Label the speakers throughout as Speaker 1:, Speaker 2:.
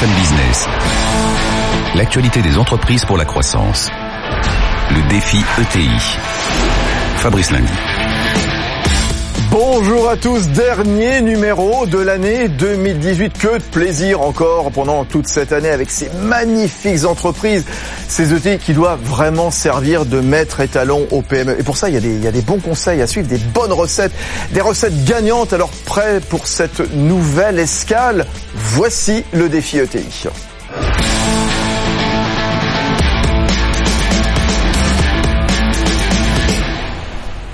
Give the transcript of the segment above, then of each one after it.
Speaker 1: Business. L'actualité des entreprises pour la croissance. Le défi ETI. Fabrice Lundi.
Speaker 2: Bonjour à tous, dernier numéro de l'année 2018. Que de plaisir encore pendant toute cette année avec ces magnifiques entreprises, ces ETI qui doivent vraiment servir de maître étalon au PME. Et pour ça, il y, a des, il y a des bons conseils à suivre, des bonnes recettes, des recettes gagnantes. Alors prêt pour cette nouvelle escale? Voici le défi ETI.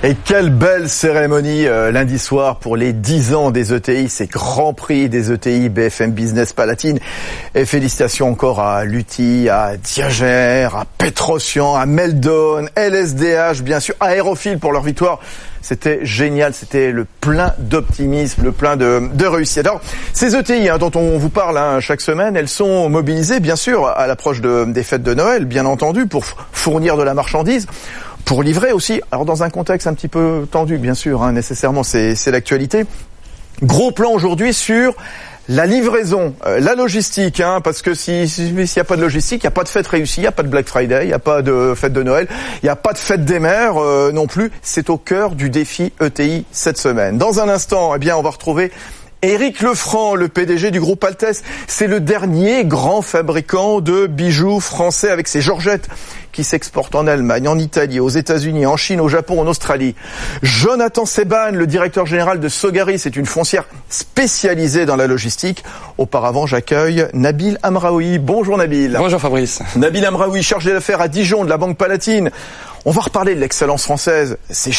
Speaker 2: Et quelle belle cérémonie euh, lundi soir pour les 10 ans des ETI, ces grands prix des ETI BFM Business Palatine. Et félicitations encore à Lutti, à Diagère, à Petrosian, à Meldon, LSDH, bien sûr, Aérophile pour leur victoire. C'était génial, c'était le plein d'optimisme, le plein de, réussite. Alors, ces ETI hein, dont on vous parle hein, chaque semaine, elles sont mobilisées, bien sûr, à l'approche de, des fêtes de Noël, bien entendu, pour fournir de la marchandise pour livrer aussi, alors dans un contexte un petit peu tendu, bien sûr, hein, nécessairement, c'est l'actualité. Gros plan aujourd'hui sur la livraison, euh, la logistique, hein, parce que s'il si, n'y a pas de logistique, il n'y a pas de fête réussie, il n'y a pas de Black Friday, il n'y a pas de fête de Noël, il n'y a pas de fête des mères euh, non plus. C'est au cœur du défi ETI cette semaine. Dans un instant, eh bien, on va retrouver Éric Lefranc, le PDG du groupe Altes, c'est le dernier grand fabricant de bijoux français avec ses Georgettes qui s'exportent en Allemagne, en Italie, aux États-Unis, en Chine, au Japon, en Australie. Jonathan Seban, le directeur général de Sogari, c'est une foncière spécialisée dans la logistique. Auparavant, j'accueille Nabil Amraoui. Bonjour Nabil.
Speaker 3: Bonjour Fabrice.
Speaker 2: Nabil Amraoui, chargé d'affaires à Dijon de la Banque Palatine. On va reparler de l'excellence française. C'est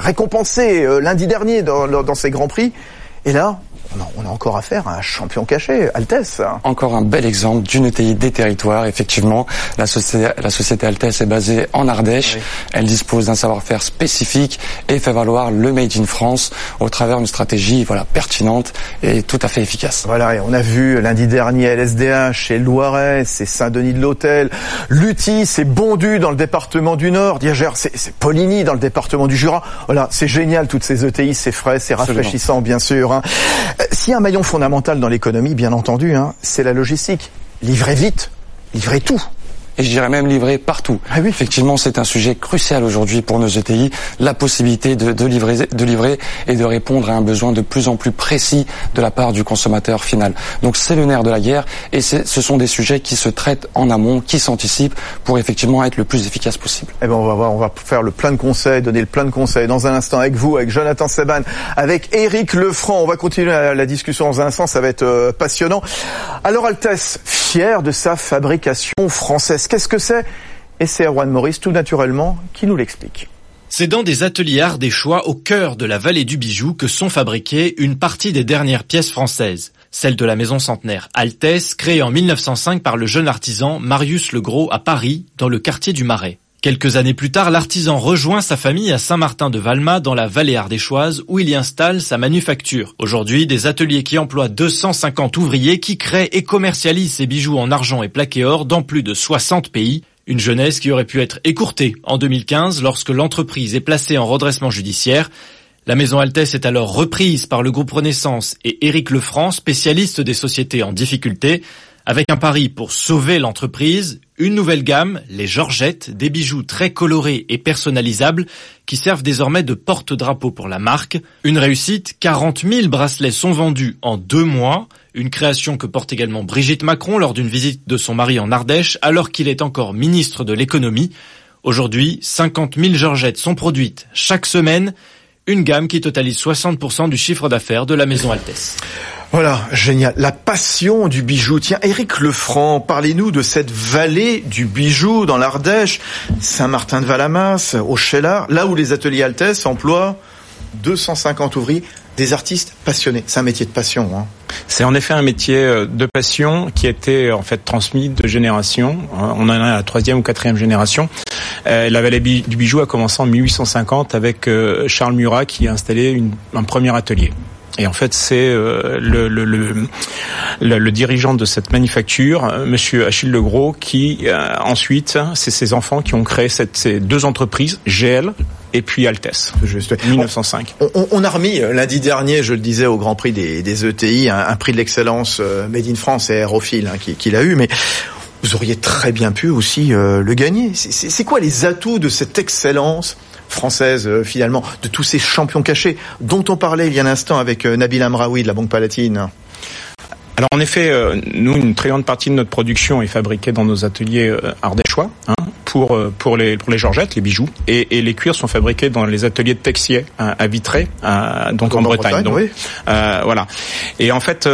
Speaker 2: récompensé euh, lundi dernier dans, dans ces grands prix. Et là, on a, encore affaire à un champion caché, Altes.
Speaker 3: Encore un bel exemple d'une ETI des territoires. Effectivement, la société, la société Altes est basée en Ardèche. Elle dispose d'un savoir-faire spécifique et fait valoir le Made in France au travers d'une stratégie voilà, pertinente et tout à fait efficace.
Speaker 2: Voilà, et on a vu lundi dernier LSDH et Loiret, c'est Saint-Denis de l'Hôtel, Lutti, c'est Bondu dans le département du Nord, Diagère, c'est Poligny dans le département du Jura. Voilà, c'est génial toutes ces ETI, c'est frais, c'est rafraîchissant bien sûr. Hein. S'il y a un maillon fondamental dans l'économie, bien entendu, hein, c'est la logistique. Livrez vite, livrez tout
Speaker 3: et je dirais même livrer partout.
Speaker 2: Ah oui.
Speaker 3: Effectivement, c'est un sujet crucial aujourd'hui pour nos ETI, la possibilité de, de, livrer, de livrer et de répondre à un besoin de plus en plus précis de la part du consommateur final. Donc c'est le nerf de la guerre et ce sont des sujets qui se traitent en amont, qui s'anticipent pour effectivement être le plus efficace possible.
Speaker 2: Eh ben on va voir, on va faire le plein de conseils, donner le plein de conseils dans un instant avec vous, avec Jonathan Seban, avec Eric Lefranc. On va continuer la, discussion dans un instant, ça va être euh, passionnant. Alors Altesse, fier de sa fabrication française. Qu'est-ce que c'est Et c'est Erwan Maurice, tout naturellement, qui nous l'explique.
Speaker 4: C'est dans des ateliers ardéchois au cœur de la vallée du bijou que sont fabriquées une partie des dernières pièces françaises. Celle de la maison centenaire Altesse, créée en 1905 par le jeune artisan Marius Legros à Paris, dans le quartier du Marais. Quelques années plus tard, l'artisan rejoint sa famille à Saint-Martin-de-Valma dans la vallée ardéchoise où il y installe sa manufacture. Aujourd'hui, des ateliers qui emploient 250 ouvriers qui créent et commercialisent ses bijoux en argent et plaqué or dans plus de 60 pays. Une jeunesse qui aurait pu être écourtée en 2015 lorsque l'entreprise est placée en redressement judiciaire. La maison Altesse est alors reprise par le groupe Renaissance et Éric Lefranc, spécialiste des sociétés en difficulté. Avec un pari pour sauver l'entreprise, une nouvelle gamme, les Georgettes, des bijoux très colorés et personnalisables qui servent désormais de porte-drapeau pour la marque. Une réussite, 40 000 bracelets sont vendus en deux mois, une création que porte également Brigitte Macron lors d'une visite de son mari en Ardèche alors qu'il est encore ministre de l'économie. Aujourd'hui, 50 000 Georgettes sont produites chaque semaine, une gamme qui totalise 60% du chiffre d'affaires de la maison Altesse.
Speaker 2: Voilà, génial. La passion du bijou. Tiens, Éric Lefranc, parlez-nous de cette vallée du bijou dans l'Ardèche, Saint-Martin-de-Valamas, au Chellard, là où les ateliers Altesse emploient 250 ouvriers, des artistes passionnés. C'est un métier de passion. Hein.
Speaker 5: C'est en effet un métier euh, de passion qui a été en fait transmis de génération. On en a la troisième ou quatrième génération. Euh, la vallée du bijou a commencé en 1850 avec euh, Charles Murat qui a installé un premier atelier. Et en fait, c'est euh, le, le, le, le, dirigeant de cette manufacture, euh, Monsieur Achille Legros, qui euh, ensuite, c'est ses enfants qui ont créé cette, ces deux entreprises, GL, et puis Altesse. Juste. 1905.
Speaker 2: On, a remis lundi dernier, je le disais, au Grand Prix des, ETI, un, prix de l'excellence Made in France et Aérophile hein, qui, qui l'a eu, mais vous auriez très bien pu aussi le gagner. C'est quoi les atouts de cette excellence? Française finalement, de tous ces champions cachés dont on parlait il y a un instant avec Nabil Amraoui de la Banque Palatine.
Speaker 5: Alors en effet, euh, nous, une très grande partie de notre production est fabriquée dans nos ateliers euh, ardéchois hein, pour euh, pour les pour les georgettes, les bijoux, et, et les cuirs sont fabriqués dans les ateliers de Texier à, à Vitré, donc en, Bretagne. donc, oui. voilà. Et en fait,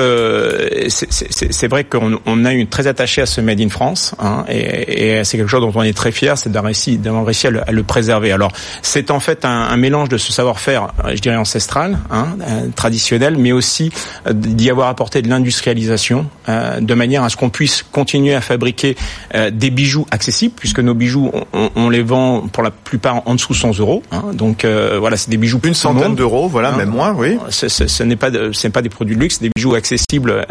Speaker 5: c'est vrai qu'on on a eu très attaché à ce made in France, hein, et, et c'est quelque chose dont on est très fier, c'est d'avoir réussi d'avoir réussi à le, à le, préserver. Alors c'est en fait un, un mélange de ce savoir-faire, je dirais ancestral, hein, traditionnel, mais aussi d'y avoir apporté de l'industrie euh, de manière à ce qu'on puisse continuer à fabriquer euh, des bijoux accessibles, puisque nos bijoux, on, les vend pour la plupart en dessous 100 euros. Hein. donc euh, voilà, c'est des bijoux
Speaker 2: une centaine d'euros, voilà, hein. même moins, oui.
Speaker 5: Ce n'est pas, ce n'est pas des produits de luxe, des bijoux accessibles.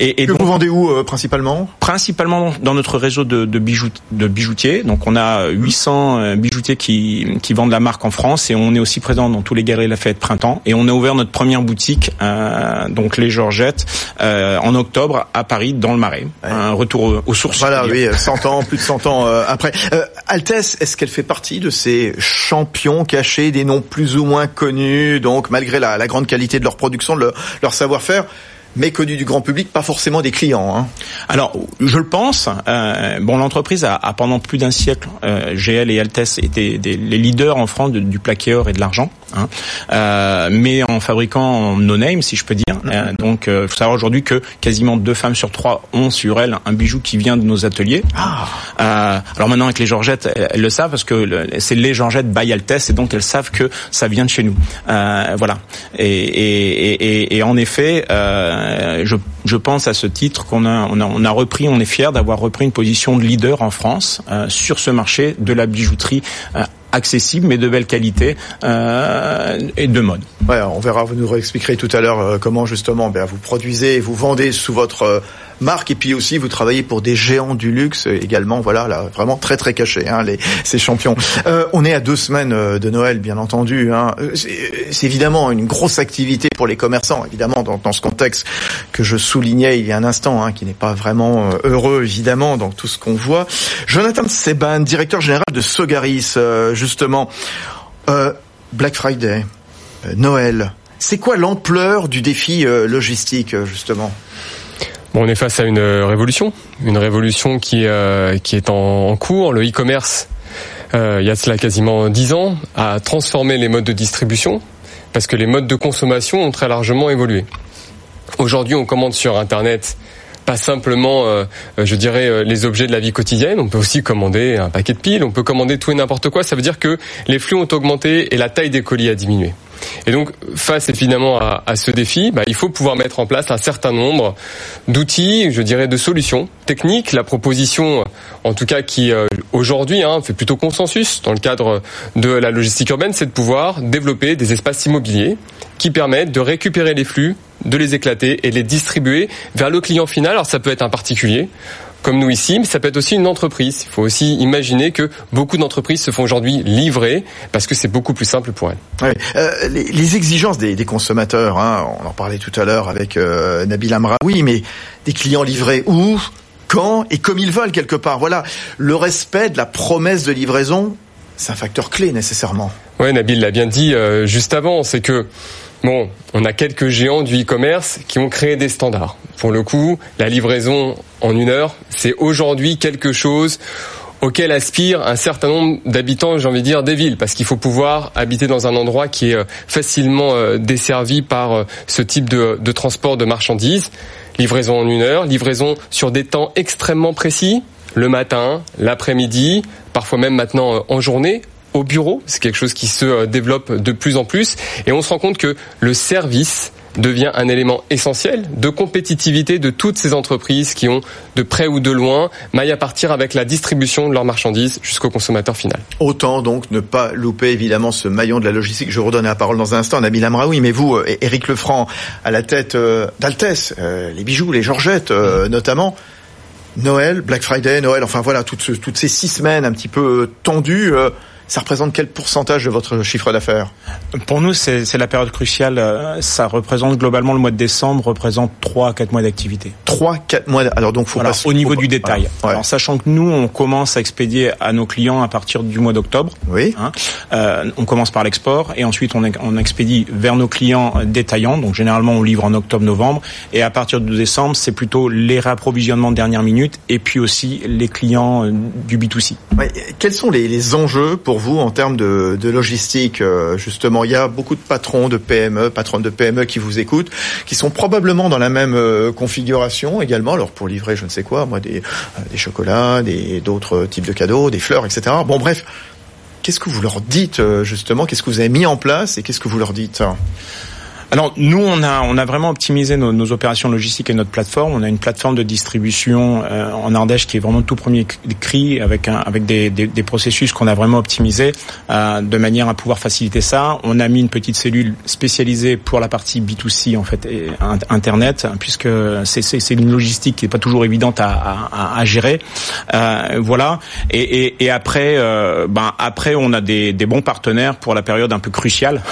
Speaker 2: et, et que vous vendez où principalement?
Speaker 5: Principalement dans notre réseau de, de, bijoux, de bijoutiers. Donc on a 800 bijoutiers qui, qui vendent la marque en France et on est aussi présent dans tous les galeries Lafayette Printemps. Et on a ouvert notre première boutique, donc les Georgettes. Euh, en octobre à Paris, dans le Marais. Un retour aux sources.
Speaker 2: Voilà, oui, 100 ans, plus de 100 ans euh, après. Euh, Altesse, est-ce qu'elle fait partie de ces champions cachés, des noms plus ou moins connus, donc malgré la, la grande qualité de leur production, de leur savoir-faire? Méconnu du grand public, pas forcément des clients. Hein.
Speaker 5: Alors, je le pense. Euh, bon, l'entreprise a, a, pendant plus d'un siècle, euh, GL et Altes étaient des, les leaders en France du plaqué or et de l'argent, hein. euh, mais en fabriquant no name, si je peux dire. Euh, donc, il faut savoir aujourd'hui que quasiment deux femmes sur trois ont sur elles un bijou qui vient de nos ateliers. Ah. alors maintenant, avec les Georgettes, elles, le savent parce que c'est les Georgettes by Altes, et donc elles savent que ça vient de chez nous. voilà. Et, et, et, et en effet. Euh, euh, je, je, pense à ce titre qu'on a, on a, on a repris, on est fier d'avoir repris une position de leader en France euh, sur ce marché de la bijouterie euh, accessible mais de belle qualité euh, et de mode.
Speaker 2: Ouais, on verra, vous nous réexpliquerez tout à l'heure comment justement ben, vous produisez et vous vendez sous votre marque. Et puis aussi vous travaillez pour des géants du luxe également voilà là vraiment très très caché hein, les ces champions. Euh, on est à deux semaines euh, de Noël bien entendu hein. Euh, c'est évidemment une grosse activité pour les commerçants évidemment dans, dans ce contexte que je soulignais il y a un instant hein, qui n'est pas vraiment euh, heureux évidemment dans tout ce qu'on voit. Jonathan Seban directeur général de Sogaris justement. Black Friday Noël c'est quoi l'ampleur du défi logistique justement?
Speaker 6: On est face à une euh, révolution, une révolution qui, euh, qui est en, cours. Le e-commerce, euh, il y a cela quasiment dix ans, a transformé les modes de distribution parce que les modes de consommation ont très largement évolué. Aujourd'hui, on commande sur Internet pas simplement, je dirais, les objets de la vie quotidienne. On peut aussi commander un paquet de piles, on peut commander tout et n'importe quoi. Ça veut dire que les flux ont augmenté et la taille des colis a diminué. Et donc, face évidemment à, ce défi, bah, il faut pouvoir mettre en place un certain nombre d'outils, je dirais, de solutions techniques. La proposition, en tout cas, qui euh, aujourd'hui hein, fait plutôt consensus dans le cadre de la logistique urbaine, c'est de pouvoir développer des espaces immobiliers qui permettent de récupérer les flux, de les éclater et les distribuer vers le client final. Alors ça peut être un particulier, comme nous ici, mais ça peut être aussi une entreprise. Il faut aussi imaginer que beaucoup d'entreprises se font aujourd'hui livrer parce que c'est beaucoup plus simple pour elles.
Speaker 2: Oui. Euh, les, les, exigences des, des consommateurs, hein, on en parlait tout à l'heure avec euh, Nabil Amraoui, mais des clients livrés où quand et comme ils veulent quelque part. Voilà, le respect de la promesse de livraison, c'est un facteur clé nécessairement.
Speaker 6: Oui, Nabil l'a bien dit euh, juste avant, c'est que Bon, on a quelques géants du e-commerce qui ont créé des standards. Pour le coup, la livraison en une heure, c'est aujourd'hui quelque chose auquel aspire un certain nombre d'habitants, j'ai envie de dire, des villes, parce qu'il faut pouvoir habiter dans un endroit qui est euh, facilement euh, desservi par euh, ce type de, de transport de marchandises. Livraison en une heure, livraison sur des temps extrêmement précis, le matin, l'après-midi, parfois même maintenant en journée, au bureau. C'est quelque chose qui se euh, développe de plus en plus. Et on se rend compte que le service devient un élément essentiel de compétitivité de toutes ces entreprises qui ont de près ou de loin maille à partir avec la distribution de leurs marchandises jusqu'au consommateur final.
Speaker 2: Autant donc ne pas louper évidemment ce maillon de la logistique. Je redonne la parole dans un instant à Nabil Amraoui, mais vous, Éric Lefranc, à la tête euh, d'Altesse, euh, les bijoux, les Georgettes notamment, Noël, Black Friday, Noël, enfin voilà, toutes, toutes ces six semaines un petit peu tendues, ça représente quel pourcentage de votre chiffre d'affaires?
Speaker 5: Pour nous, c'est la période cruciale. Euh, ça représente globalement le mois de décembre représente 3 à 4 mois d'activité.
Speaker 2: 3 4 mois. Alors donc faut pas
Speaker 5: au niveau du détail. Alors sachant que nous on commence à expédier à nos clients à partir du mois d'octobre.
Speaker 2: Oui.
Speaker 5: Hein, euh, on commence par l'export et ensuite on, on expédie vers nos clients détaillants. Donc généralement on livre en octobre-novembre et à partir de décembre c'est plutôt les réapprovisionnements de dernière minute et puis aussi les clients euh, du B2C.
Speaker 2: Ouais, quels sont les, les, enjeux pour vous en termes de, logistique euh, Justement, il y a beaucoup de patrons de PME, patrons de PME qui vous écoutent, qui sont probablement dans la même euh, configuration également. Alors pour livrer, je ne sais quoi, moi des, des chocolats, des d'autres types de cadeaux, des fleurs, etc. Bon, bref. Qu'est-ce que vous leur dites justement? Qu'est-ce que vous avez mis en place et qu'est-ce que vous leur dites?
Speaker 5: Alors nous, on a on a vraiment optimisé nos, nos, opérations logistiques et notre plateforme. On a une plateforme de distribution euh, en Ardèche qui est vraiment tout premier cri avec un, avec des, des, des processus qu'on a vraiment optimisés euh, de manière à pouvoir faciliter ça. On a mis une petite cellule spécialisée pour la partie B2C en fait et internet puisque c'est c'est une logistique qui n'est pas toujours évidente à, à, à gérer. Euh, voilà. Et, et, et après euh, ben après on a des, des bons partenaires pour la période un peu cruciale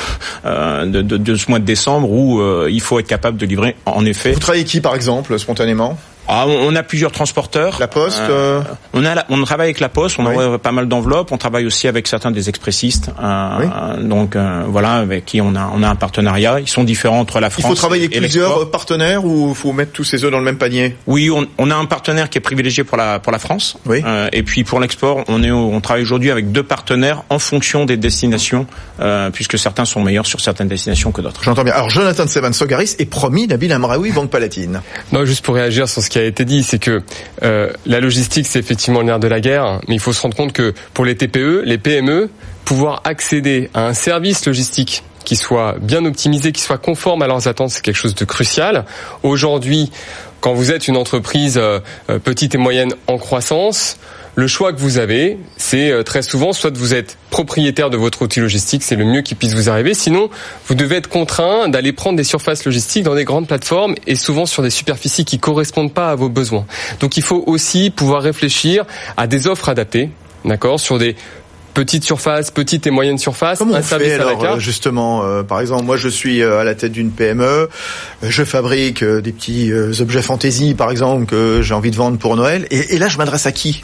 Speaker 5: euh, de, de, de ce mois de décembre où euh, il faut être capable de livrer en effet.
Speaker 2: Vous travaillez qui par exemple spontanément?
Speaker 5: Ah, on a plusieurs transporteurs.
Speaker 2: La Poste. Euh,
Speaker 5: euh, on a, on travaille avec la Poste. On envoie pas mal d'enveloppes. On travaille aussi avec certains des expressistes. Euh, Donc voilà, avec qui on a, on a un partenariat. Ils sont différents entre la France.
Speaker 2: Il faut travailler avec plusieurs partenaires ou faut mettre tous ces œufs dans le même panier?
Speaker 5: Oui, on, on, a un partenaire qui est privilégié pour la pour la France.
Speaker 2: Oui.
Speaker 5: et puis pour l'export, on est, on travaille aujourd'hui avec deux partenaires en fonction des destinations, puisque certains sont meilleurs sur certaines destinations que d'autres.
Speaker 2: J'entends bien. Alors Jonathan Sevan Sogaris est promis Nabil Amraoui, Banque Palatine.
Speaker 6: Non, juste pour réagir sur ce qui a été dit, c'est que euh, la logistique, c'est effectivement le nerf de la guerre, mais il faut se rendre compte que pour les TPE, les PME, pouvoir accéder à un service logistique qui soit bien optimisé, qui soit conforme à leurs attentes, c'est quelque chose de crucial. Aujourd'hui, quand vous êtes une entreprise euh, petite et moyenne en croissance, le choix que vous avez, c'est euh, très souvent soit vous êtes propriétaire de votre outil logistique, c'est le mieux qui puisse vous arriver. Sinon, vous devez être contraint d'aller prendre des surfaces logistiques dans des grandes plateformes et souvent sur des superficies qui correspondent pas à vos besoins. Donc, il faut aussi pouvoir réfléchir à des offres adaptées, d'accord, sur des petites surfaces, petites et moyennes surfaces,
Speaker 2: Comment on fait alors justement euh, Par exemple, moi je suis euh, à la tête d'une PME, je fabrique des petits objets fantaisie par exemple que j'ai envie de vendre pour Noël, et, et là je m'adresse à qui?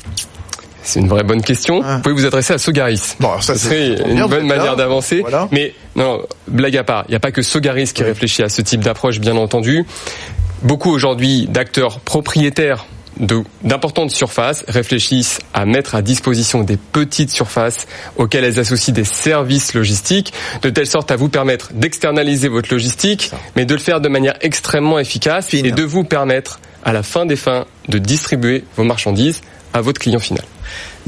Speaker 6: C'est une vraie bonne question. Ah. Vous pouvez vous adresser à Sogaris.
Speaker 2: Bon, ça,
Speaker 6: serait une bonne manière d'avancer. Mais non, blague à part, il n'y a pas que Sogaris qui réfléchit à ce type d'approche, bien entendu. Beaucoup aujourd'hui d'acteurs propriétaires d'importantes surfaces réfléchissent à mettre à disposition des petites surfaces auxquelles elles associent des services logistiques, de telle sorte à vous permettre d'externaliser votre logistique, mais de le faire de manière extrêmement efficace et de vous permettre, à la fin des fins, de distribuer vos marchandises à votre client final.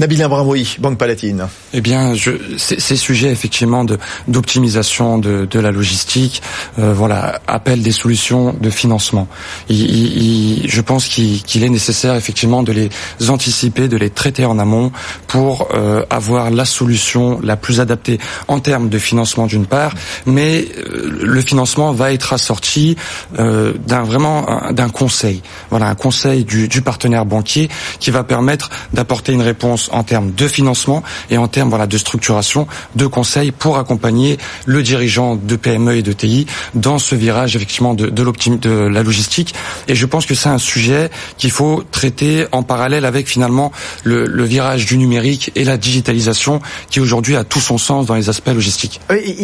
Speaker 2: Nabil Abramoui, Banque Palatine.
Speaker 3: Eh bien, ces sujets effectivement d'optimisation de, la logistique, euh, voilà, appellent des solutions de financement. Je pense qu'il est nécessaire effectivement de les anticiper, de les traiter en amont pour euh, avoir la solution la plus adaptée en termes de financement d'une part, mais euh, le financement va être assorti d'un vraiment d'un conseil, voilà, un conseil du, du partenaire banquier qui va permettre d'apporter une réponse en termes de financement et en termes voilà de structuration, de conseils pour accompagner le dirigeant de PME et de TI dans ce virage effectivement de, de, de la logistique. Et je pense que c'est un sujet qu'il faut traiter en parallèle avec finalement le, virage du numérique et la digitalisation qui aujourd'hui a tout son sens dans les aspects logistiques.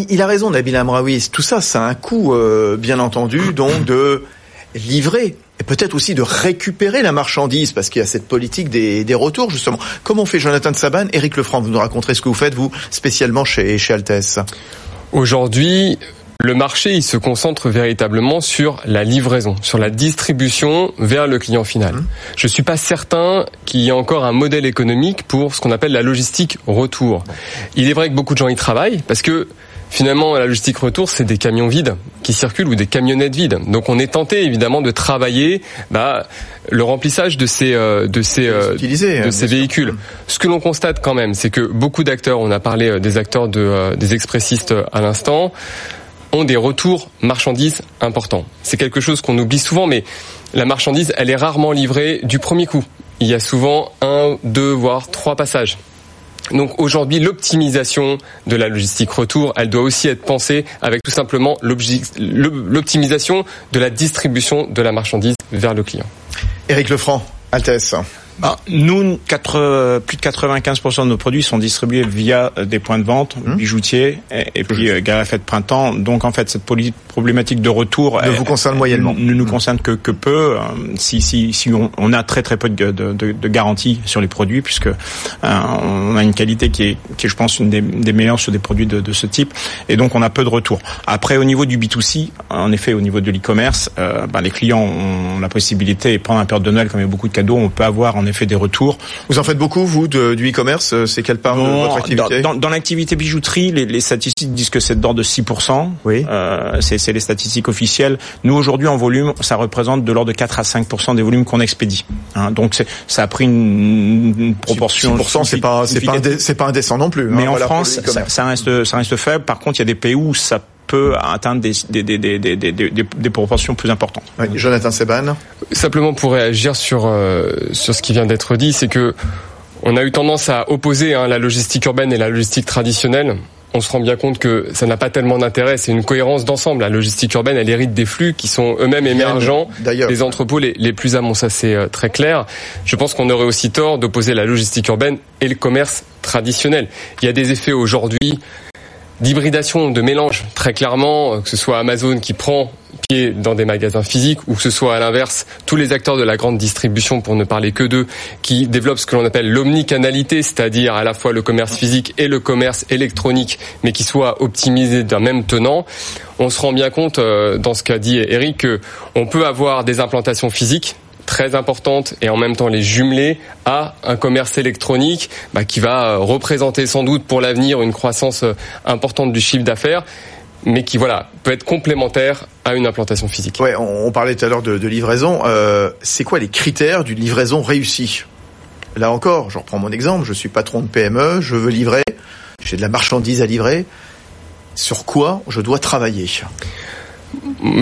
Speaker 2: Il a raison Nabil Amraoui, tout ça ça a un coût euh, bien entendu donc de livrer et peut-être aussi de récupérer la marchandise, parce qu'il y a cette politique des, des retours, justement. Comment fait Jonathan de Saban Éric Lefranc, vous nous raconterez ce que vous faites, vous, spécialement chez, chez Altes
Speaker 6: Aujourd'hui, le marché, il se concentre véritablement sur la livraison, sur la distribution vers le client final. Mmh. Je suis pas certain qu'il y ait encore un modèle économique pour ce qu'on appelle la logistique retour. Il est vrai que beaucoup de gens y travaillent parce que Finalement, la logistique retour, c'est des camions vides qui circulent ou des camionnettes vides. Donc, on est tenté évidemment de travailler bah, le remplissage de ces euh, de ces euh, de ces véhicules. Ce que l'on constate quand même, c'est que beaucoup d'acteurs, on a parlé euh, des acteurs de des expressistes à l'instant, ont des retours marchandises importants. C'est quelque chose qu'on oublie souvent, mais la marchandise, elle est rarement livrée du premier coup. Il y a souvent un, deux, voire trois passages. Donc aujourd'hui, l'optimisation de la logistique retour, elle doit aussi être pensée avec tout simplement l'optimisation de la distribution de la marchandise vers le client.
Speaker 2: Éric Lefranc, Altesse.
Speaker 5: Ah, nous, 4, plus de 95% de nos produits sont distribués via euh, des points de vente, mmh. bijoutiers et, puis euh, de printemps. Donc en fait, cette problématique de retour
Speaker 2: ne vous concerne moyennement,
Speaker 5: ne nous concerne que, que peu. Euh, si, si, si on, on, a très très peu de, de, de, de garantie sur les produits, puisque euh, on a une qualité qui est, qui est je pense, une des, des meilleures sur des produits de, de, ce type, et donc on a peu de retour. Après, au niveau du B2C, en effet, au niveau de l'e-commerce, euh, ben, les clients ont la possibilité, et pendant la période de Noël, comme il y a beaucoup de cadeaux, on peut avoir en effet des retours.
Speaker 2: Vous en faites beaucoup, vous, de, du e-commerce C'est quelle part de votre activité
Speaker 5: Dans, dans, l'activité bijouterie, les, les, statistiques disent que c'est d'ordre de 6%.
Speaker 2: Oui.
Speaker 5: Euh, c'est les statistiques officielles. Nous, aujourd'hui, en volume, ça représente de l'ordre de 4 à 5% des volumes qu'on expédie. Hein, donc, ça a pris une, une proportion...
Speaker 2: 6%, c'est pas, c'est pas, c'est pas indécent non plus.
Speaker 5: Hein, Mais en France, ça, ça, reste, ça reste faible. Par contre, il y a des pays où ça peut atteindre des, des, des, des, des, des proportions plus importantes.
Speaker 2: Oui, Jonathan Seban.
Speaker 6: Simplement pour réagir sur, euh, sur ce qui vient d'être dit, c'est que on a eu tendance à opposer hein, la logistique urbaine et la logistique traditionnelle. On se rend bien compte que ça n'a pas tellement d'intérêt. C'est une cohérence d'ensemble. La logistique urbaine, elle hérite des flux qui sont eux-mêmes émergents des entrepôts les, les plus amont. Ça, c'est euh, très clair. Je pense qu'on aurait aussi tort d'opposer la logistique urbaine et le commerce traditionnel. Il y a des effets aujourd'hui d'hybridation, de mélange, très clairement, euh, que ce soit Amazon qui prend pied dans des magasins physiques ou que ce soit à l'inverse tous les acteurs de la grande distribution, pour ne parler que d'eux, qui développent ce que l'on appelle l'omnicanalité, c'est-à-dire à la fois le commerce physique et le commerce électronique, mais qui soit optimisé d'un même tenant. On se rend bien compte, euh, dans ce qu'a dit Eric, qu'on peut avoir des implantations physiques très importante et en même temps les jumeler à un commerce électronique bah, qui va euh, représenter sans doute pour l'avenir une croissance euh, importante du chiffre d'affaires mais qui voilà peut être complémentaire à une implantation physique.
Speaker 2: Ouais, on, parlait tout à l'heure de, de, livraison. Euh, c'est quoi les critères d'une livraison réussie? Là encore, je reprends mon exemple. Je suis patron de PME, je veux livrer, j'ai de la marchandise à livrer. Sur quoi je dois travailler?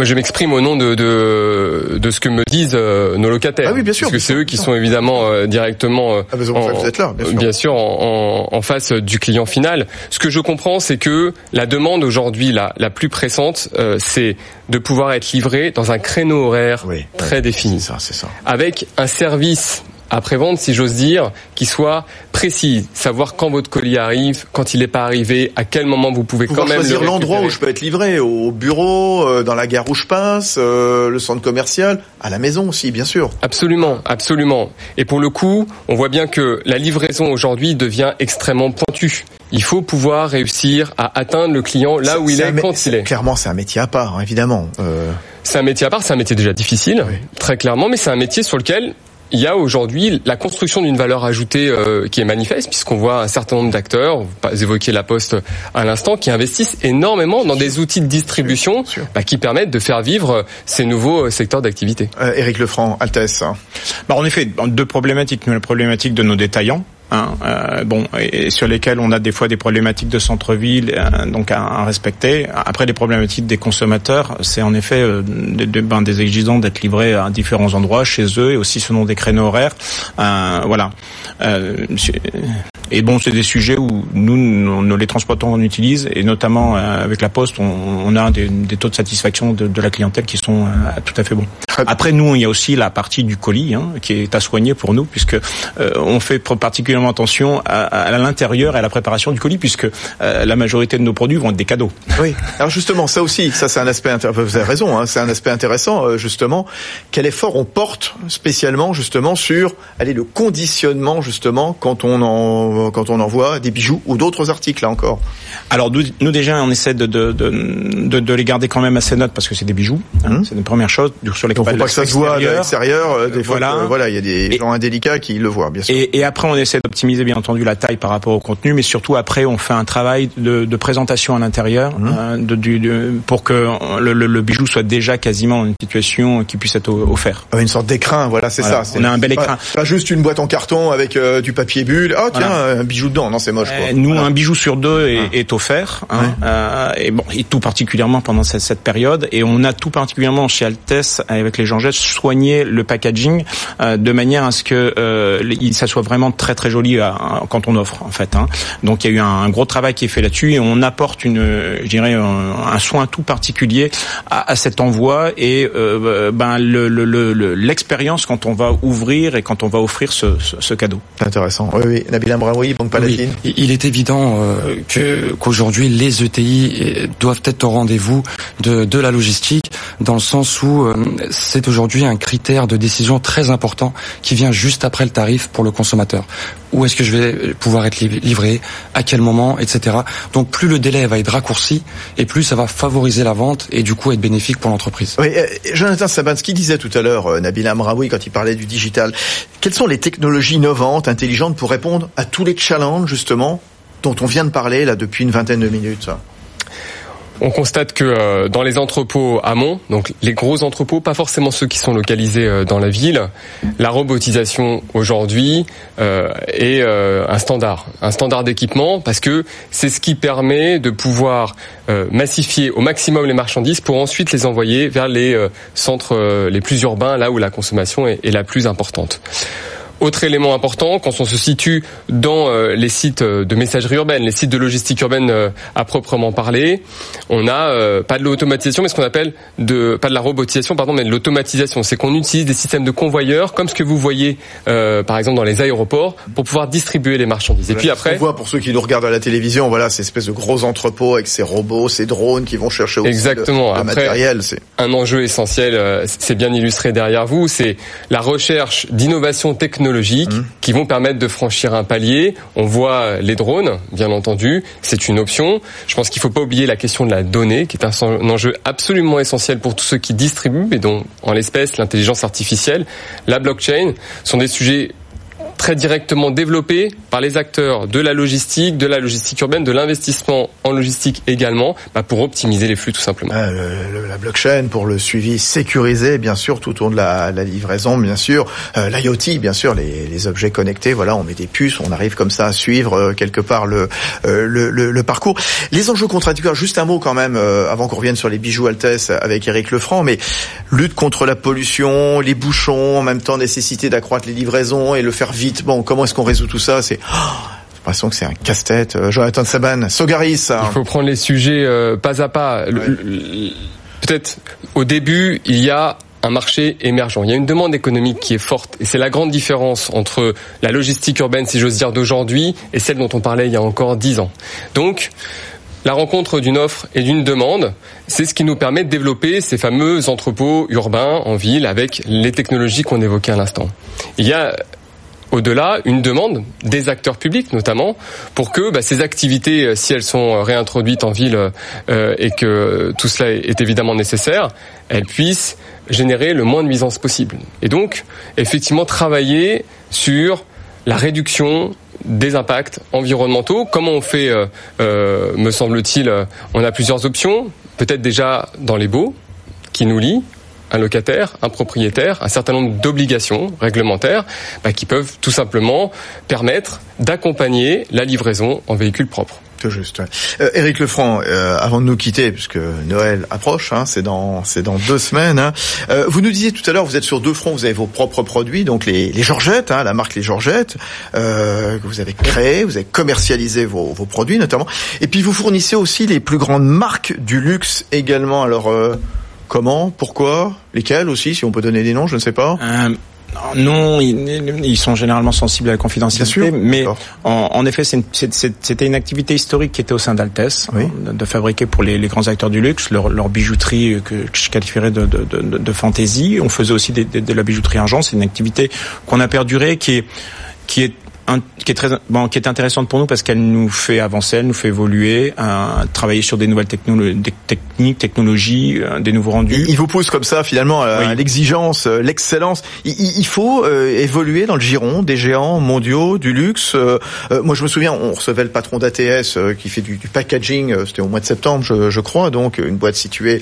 Speaker 6: Je m'exprime au nom de, de, de, ce que me disent euh, nos locataires.
Speaker 2: Ah oui, bien sûr.
Speaker 6: Parce que c'est eux qui sont évidemment euh, directement,
Speaker 2: euh, ah, en, vous êtes là, bien sûr,
Speaker 6: bien sûr en, en, face du client final. Ce que je comprends, c'est que la demande aujourd'hui la, la plus pressante, c'est de pouvoir être livré dans un créneau horaire très défini.
Speaker 2: C'est ça, c'est ça.
Speaker 6: Avec un service après-vente, si j'ose dire, qui soit précis, savoir quand votre colis arrive, quand il n'est pas arrivé, à quel moment vous pouvez quand même
Speaker 2: choisir l'endroit où je peux être livré, au bureau, euh, dans la gare où je passe, euh, le centre commercial, à la maison aussi, bien sûr.
Speaker 6: Absolument, absolument. Et pour le coup, on voit bien que la livraison aujourd'hui devient extrêmement pointue. Il faut pouvoir réussir à atteindre le client là où il est, quand il est.
Speaker 2: Clairement, c'est un métier à part, hein, évidemment.
Speaker 6: Euh... C'est un métier à part, c'est un métier déjà difficile, très clairement, mais c'est un métier sur lequel il y a aujourd'hui la construction d'une valeur ajoutée euh, qui est manifeste, puisqu'on voit un certain nombre d'acteurs, vous évoquez la Poste à l'instant, qui investissent énormément dans des outils de distribution bah, qui permettent de faire vivre ces nouveaux euh, secteurs d'activité.
Speaker 2: Euh, Éric Lefranc, Altesse.
Speaker 5: Bah, en effet, deux problématiques. La problématique de nos détaillants, Hein, euh, bon, et, sur lesquels on a des fois des problématiques de centre-ville, euh, donc à, respecter. Après, les problématiques des consommateurs, c'est en effet euh, ben, des exigences d'être livrés à différents endroits chez eux et aussi selon des créneaux horaires. Voilà. Et bon, c'est des sujets où nous, nous, les transportons, on utilise, et notamment euh, avec la Poste, on, on a des, des, taux de satisfaction de, de, la clientèle qui sont euh, tout à fait bons. Après, nous, il y a aussi la partie du colis hein, qui est à soigner pour nous, puisque euh, on fait particulièrement attention à, à l'intérieur et à la préparation du colis, puisque la majorité de nos produits vont être des cadeaux.
Speaker 2: Oui. Alors justement, ça aussi, ça c'est un aspect intéressant. Vous avez raison, hein, c'est un aspect intéressant justement. Quel effort on porte spécialement justement sur, allez, le conditionnement justement quand on en quand on envoie des bijoux ou d'autres articles là encore
Speaker 5: Alors nous, déjà on essaie de de, de, de, les garder quand même assez neutres parce que c'est des bijoux, hein, hum. c'est une première chose
Speaker 2: sur les. Donc faut pas que ça se voit à l'extérieur. Euh, des fois, voilà, voilà, il y a des gens indélicats qui le voient bien sûr.
Speaker 5: Et, et après on essaie d'optimiser bien entendu la taille par rapport au contenu, mais surtout après on fait un travail de, de présentation à l'intérieur hum. hein, de, du, pour que le, le, bijou soit déjà quasiment une situation qui puisse être offert.
Speaker 2: Une sorte d'écrin, voilà, c'est ça.
Speaker 5: On a un bel écrin.
Speaker 2: Pas, juste une boîte en carton avec euh, du papier bulle. Oh tiens, un bijou dedans. Non, c'est moche. Quoi. Euh,
Speaker 5: nous, un bijou sur deux est, est offert. Hein, euh, et bon, et tout particulièrement pendant cette, cette, période. Et on a tout particulièrement chez Altesse avec les Georgettes, soigner le packaging de manière à ce que ça soit vraiment très très joli quand on offre en fait. Hein. Donc il y a eu un, gros travail qui est fait là-dessus et on apporte une, je dirais, un, soin tout particulier à, à cet envoi et ben l'expérience le, quand on va ouvrir et quand on va offrir ce, ce, cadeau.
Speaker 2: Intéressant. Oui, oui. Nabil Amraoui, Banque Palatine.
Speaker 3: Il est évident que qu'aujourd'hui les ETI doivent être au rendez-vous de, de la logistique dans le sens où c'est aujourd'hui un critère de décision très important qui vient juste après le tarif pour le consommateur. Où est-ce que je vais pouvoir être livré, à quel moment, etc. Donc plus le délai va être raccourci et plus ça va favoriser la vente et du coup être bénéfique pour l'entreprise.
Speaker 2: Oui, euh, Jonathan Sabansky disait tout à l'heure, euh, Nabil Amraoui, quand il parlait du digital, quelles sont les technologies innovantes, intelligentes pour répondre à tous les challenges justement dont on vient de parler là depuis une vingtaine de minutes
Speaker 6: on constate que euh, dans les entrepôts amont, donc les gros entrepôts, pas forcément ceux qui sont localisés euh, dans la ville, la robotisation aujourd'hui euh, est un standard, un standard d'équipement parce que c'est ce qui permet de pouvoir massifier au maximum les marchandises pour ensuite les envoyer vers les centres les plus urbains, là où la consommation est la plus importante. Autre élément important, quand on se situe dans euh, les sites euh, de messagerie urbaine, les sites de logistique urbaine euh, à proprement parler, on n'a pas de l'automatisation, mais ce qu'on appelle de pas de la robotisation, pardon, mais de l'automatisation. C'est qu'on utilise des systèmes de convoyeurs, comme ce que vous voyez, par exemple, dans les aéroports, pour pouvoir distribuer les marchandises.
Speaker 2: Et puis après, on voit pour ceux qui nous regardent à la télévision, voilà, ces espèces de gros entrepôts avec ces robots, ces drones qui vont chercher aussi
Speaker 6: exactement
Speaker 2: le, matériel. C'est
Speaker 6: un enjeu essentiel. c'est bien illustré derrière vous. C'est la recherche d'innovation technologique technologiques mmh. qui vont permettre de franchir un palier. On voit les drones, bien entendu, c'est une option. Je pense qu'il ne faut pas oublier la question de la donnée, qui est un, enjeu absolument essentiel pour tous ceux qui distribuent, et dont, en l'espèce, l'intelligence artificielle, la blockchain, sont des sujets très directement développé par les acteurs de la logistique, de la logistique urbaine, de l'investissement en logistique également, bah pour optimiser les flux tout simplement.
Speaker 2: Ah, la blockchain pour le suivi sécurisé, bien sûr, tout au long de la, la livraison, bien sûr, euh, l'IoT, bien sûr, les, les, objets connectés. Voilà, on met des puces, on arrive comme ça à suivre euh, quelque part le, euh, le, le, parcours. Les enjeux contradictoires, juste un mot quand même, euh, avant qu'on revienne sur les bijoux Altesse avec Eric Lefranc, mais lutte contre la pollution, les bouchons, en même temps nécessité d'accroître les livraisons et le faire vite Bon, comment est-ce qu'on résout tout ça? C'est oh, l'impression que c'est un casse-tête. Euh, Jonathan Saban, Sogaris.
Speaker 6: Il faut prendre les sujets euh, pas à pas. Peut-être au début, il y a un marché émergent. Il y a une demande économique qui est forte et c'est la grande différence entre la logistique urbaine, si j'ose dire, d'aujourd'hui et celle dont on parlait il y a encore dix ans. Donc, la rencontre d'une offre et d'une demande, c'est ce qui nous permet de développer ces fameux entrepôts urbains en ville avec les technologies qu'on évoquait à l'instant. Il y a au-delà une demande des acteurs publics notamment pour que bah, ces activités, euh, si elles sont réintroduites en ville euh, et que tout cela est évidemment nécessaire, elles puissent générer le moins de nuisances possible. Et donc, effectivement, travailler sur la réduction des impacts environnementaux. Comment on fait, euh, me semble-t-il, on a plusieurs options. Peut-être déjà dans les baux qui nous lient, un locataire, un propriétaire, un certain nombre d'obligations réglementaires bah, qui peuvent tout simplement permettre d'accompagner la livraison en véhicule propre.
Speaker 2: Tout juste. Euh, Éric Lefranc, euh, avant de nous quitter, puisque Noël approche, hein, c'est dans c'est dans deux semaines. Hein, euh, vous nous disiez tout à l'heure, vous êtes sur deux fronts, vous avez vos propres produits, donc les, les Georgettes, hein, la marque les Georgettes, euh, que vous avez créé, vous avez commercialisé vos, vos produits notamment, et puis vous fournissez aussi les plus grandes marques du luxe également. Alors euh, Comment Pourquoi Lesquels aussi, si on peut donner des noms, je ne sais pas. Euh,
Speaker 5: non, ils, sont généralement sensibles à la confidentialité, mais en, effet, c'était une, activité historique qui était au sein d'Altès, hein, de, fabriquer pour les, grands acteurs du luxe leur, bijouterie que, je qualifierais de, de, fantaisie. On faisait aussi de la bijouterie argent. C'est une activité qu'on a perdurée, qui est qui est qui est très bon, qui est intéressante pour nous parce qu'elle nous fait avancer, elle nous fait évoluer, euh, travailler sur des nouvelles technologies, techniques, technologies, euh, des nouveaux rendus.
Speaker 2: Il, vous pousse comme ça finalement à l'exigence, euh, l'excellence. Il, il, faut euh, évoluer dans le giron des géants mondiaux du luxe. moi, je me souviens, on recevait le patron d'ATS qui fait du, du packaging. C'était au mois de septembre, je, je crois, donc une boîte située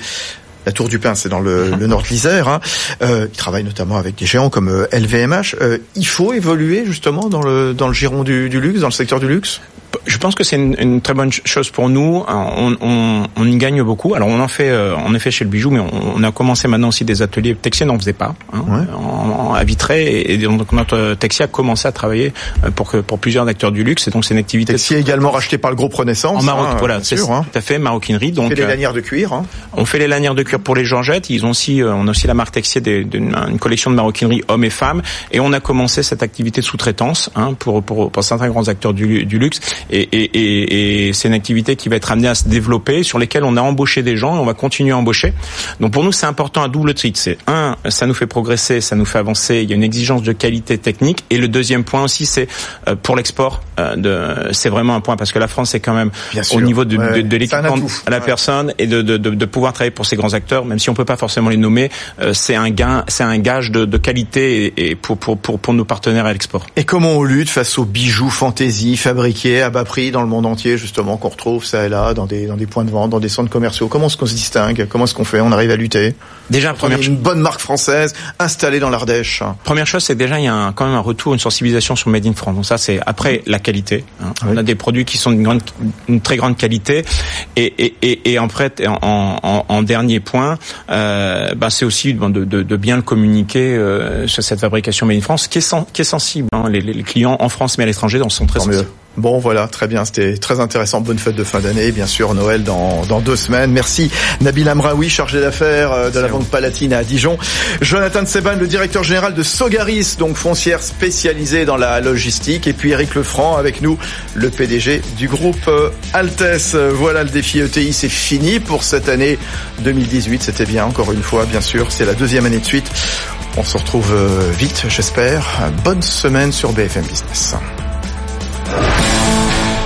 Speaker 2: la Tour du Pin, c'est dans le, le, nord de l'Isère. Hein. Euh, il travaille notamment avec des géants comme LVMH. Euh, euh, il faut évoluer justement dans le dans le giron du, du luxe, dans le secteur du luxe?
Speaker 5: Je pense que c'est une, une, très bonne chose pour nous. On, on, on, y gagne beaucoup. Alors on en fait euh, en effet chez le bijou, mais on, on a commencé maintenant aussi des ateliers. Texia n'en faisait pas hein, ouais. en, à Vitré, et, donc notre Texia a commencé à travailler euh, pour que pour plusieurs acteurs du luxe. Et donc c'est une activité.
Speaker 2: Texia également racheté par le groupe Renaissance.
Speaker 5: En Maroc, hein, voilà, c'est hein. tout à fait maroquinerie. Donc
Speaker 2: on fait les lanières de cuir. Hein.
Speaker 5: On fait les lanières de cuir pour les Georgettes. Ils ont aussi, on a aussi la marque Texia, une collection de maroquinerie hommes et femmes, et on a commencé cette activité de sous-traitance hein, pour, pour pour certains grands acteurs du, du luxe. Et, et, et, et c'est une activité qui va être amenée à se développer, sur lesquelles on a embauché des gens et on va continuer à embaucher. Donc pour nous, c'est important à double titre. C'est un, ça nous fait progresser, ça nous fait avancer. Il y a une exigence de qualité technique. Et le deuxième point aussi, c'est euh, pour l'export. Euh, c'est vraiment un point parce que la France est quand même au niveau de, ouais, de, de l'équipement à la ouais. personne et de, de, de, pouvoir travailler pour ces grands acteurs, même si on peut pas forcément les nommer, euh, c'est un gain, c'est un gage de, de qualité et, et pour, pour, pour, pour nos partenaires à l'export.
Speaker 2: Et comment on lutte face aux bijoux fantaisie fabriqués à bas prix dans le monde entier, justement, qu'on retrouve ça et là, dans des, dans des points de vente, dans des centres commerciaux? Comment est-ce qu'on se distingue? Comment est-ce qu'on fait? On arrive à lutter?
Speaker 5: Déjà,
Speaker 2: première une bonne marque française installée dans l'Ardèche.
Speaker 5: Première chose, c'est déjà il y a un, quand même un retour, une sensibilisation sur Made in France. Donc ça, c'est après la qualité. Hein. Oui. On a des produits qui sont d'une grande, une très grande qualité. Et, et, et, et en fait, en, en, en dernier point, euh, bah, c'est aussi de, de, de, bien le communiquer euh, sur cette fabrication Made in France, qui est, sen, qui est sensible. Hein. Les, les, clients en France mais à l'étranger sont très Tant sensibles. Mieux.
Speaker 2: Bon voilà, très bien, c'était très intéressant. Bonne fête de fin d'année, bien sûr, Noël dans, dans deux semaines. Merci Nabil Amraoui, chargé d'affaires euh, de la Banque Palatine à Dijon. Jonathan Seban, le directeur général de Sogaris, donc foncière spécialisée dans la logistique. Et puis Eric Lefranc avec nous, le PDG du groupe euh, Altes. Voilà, le défi ETI, c'est fini pour cette année 2018. C'était bien, encore une fois, bien sûr. C'est la deuxième année de suite. On se retrouve euh, vite, j'espère. Bonne semaine sur BFM Business.